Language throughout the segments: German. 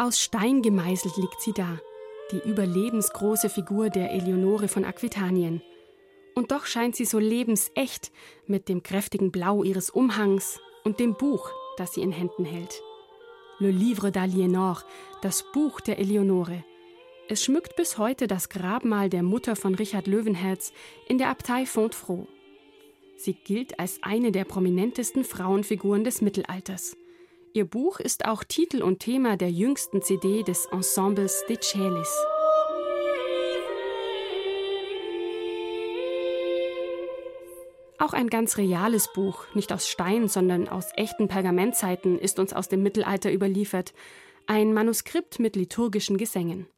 Aus Stein gemeißelt liegt sie da, die überlebensgroße Figur der Eleonore von Aquitanien. Und doch scheint sie so lebensecht mit dem kräftigen Blau ihres Umhangs und dem Buch, das sie in Händen hält. Le Livre d'Aliénor, das Buch der Eleonore. Es schmückt bis heute das Grabmal der Mutter von Richard Löwenherz in der Abtei Fontfroid. Sie gilt als eine der prominentesten Frauenfiguren des Mittelalters. Ihr Buch ist auch Titel und Thema der jüngsten CD des Ensembles De Celis. Auch ein ganz reales Buch, nicht aus Stein, sondern aus echten Pergamentzeiten, ist uns aus dem Mittelalter überliefert. Ein Manuskript mit liturgischen Gesängen.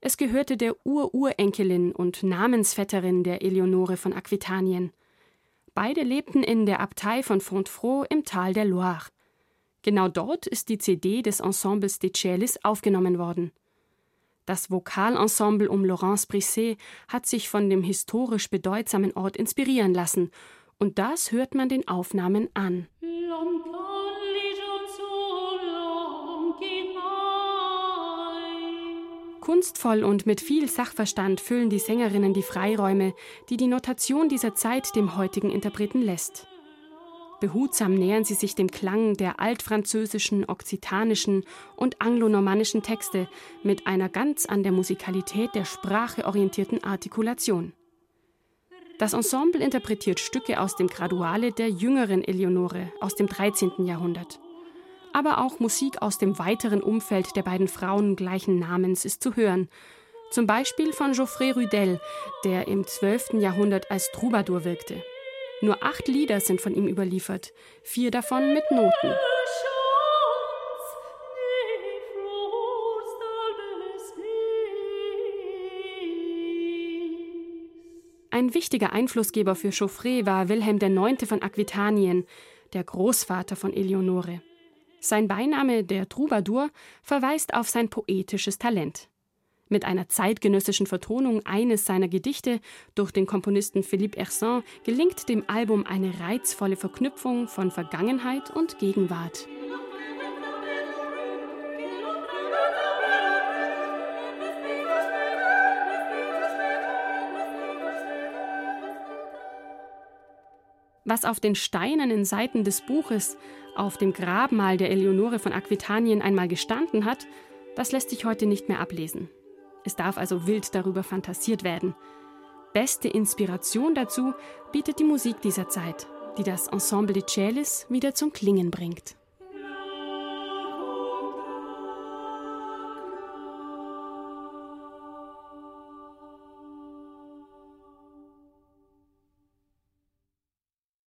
Es gehörte der Ururenkelin und Namensvetterin der Eleonore von Aquitanien. Beide lebten in der Abtei von Fontfroid im Tal der Loire. Genau dort ist die CD des Ensembles de Celis aufgenommen worden. Das Vokalensemble um Laurence Brisset hat sich von dem historisch bedeutsamen Ort inspirieren lassen, und das hört man den Aufnahmen an. Kunstvoll und mit viel Sachverstand füllen die Sängerinnen die Freiräume, die die Notation dieser Zeit dem heutigen Interpreten lässt. Behutsam nähern sie sich dem Klang der altfranzösischen, okzitanischen und anglonormannischen Texte mit einer ganz an der Musikalität der Sprache orientierten Artikulation. Das Ensemble interpretiert Stücke aus dem Graduale der jüngeren Eleonore aus dem 13. Jahrhundert. Aber auch Musik aus dem weiteren Umfeld der beiden Frauen gleichen Namens ist zu hören. Zum Beispiel von Geoffrey Rudel, der im 12. Jahrhundert als Troubadour wirkte. Nur acht Lieder sind von ihm überliefert, vier davon mit Noten. Ein wichtiger Einflussgeber für Chauffret war Wilhelm IX. von Aquitanien, der Großvater von Eleonore. Sein Beiname, der Troubadour, verweist auf sein poetisches Talent mit einer zeitgenössischen Vertonung eines seiner Gedichte durch den Komponisten Philippe Hersan gelingt dem Album eine reizvolle Verknüpfung von Vergangenheit und Gegenwart. Was auf den steinernen Seiten des Buches, auf dem Grabmal der Eleonore von Aquitanien einmal gestanden hat, das lässt sich heute nicht mehr ablesen. Es darf also wild darüber fantasiert werden. Beste Inspiration dazu bietet die Musik dieser Zeit, die das Ensemble de Celis wieder zum Klingen bringt.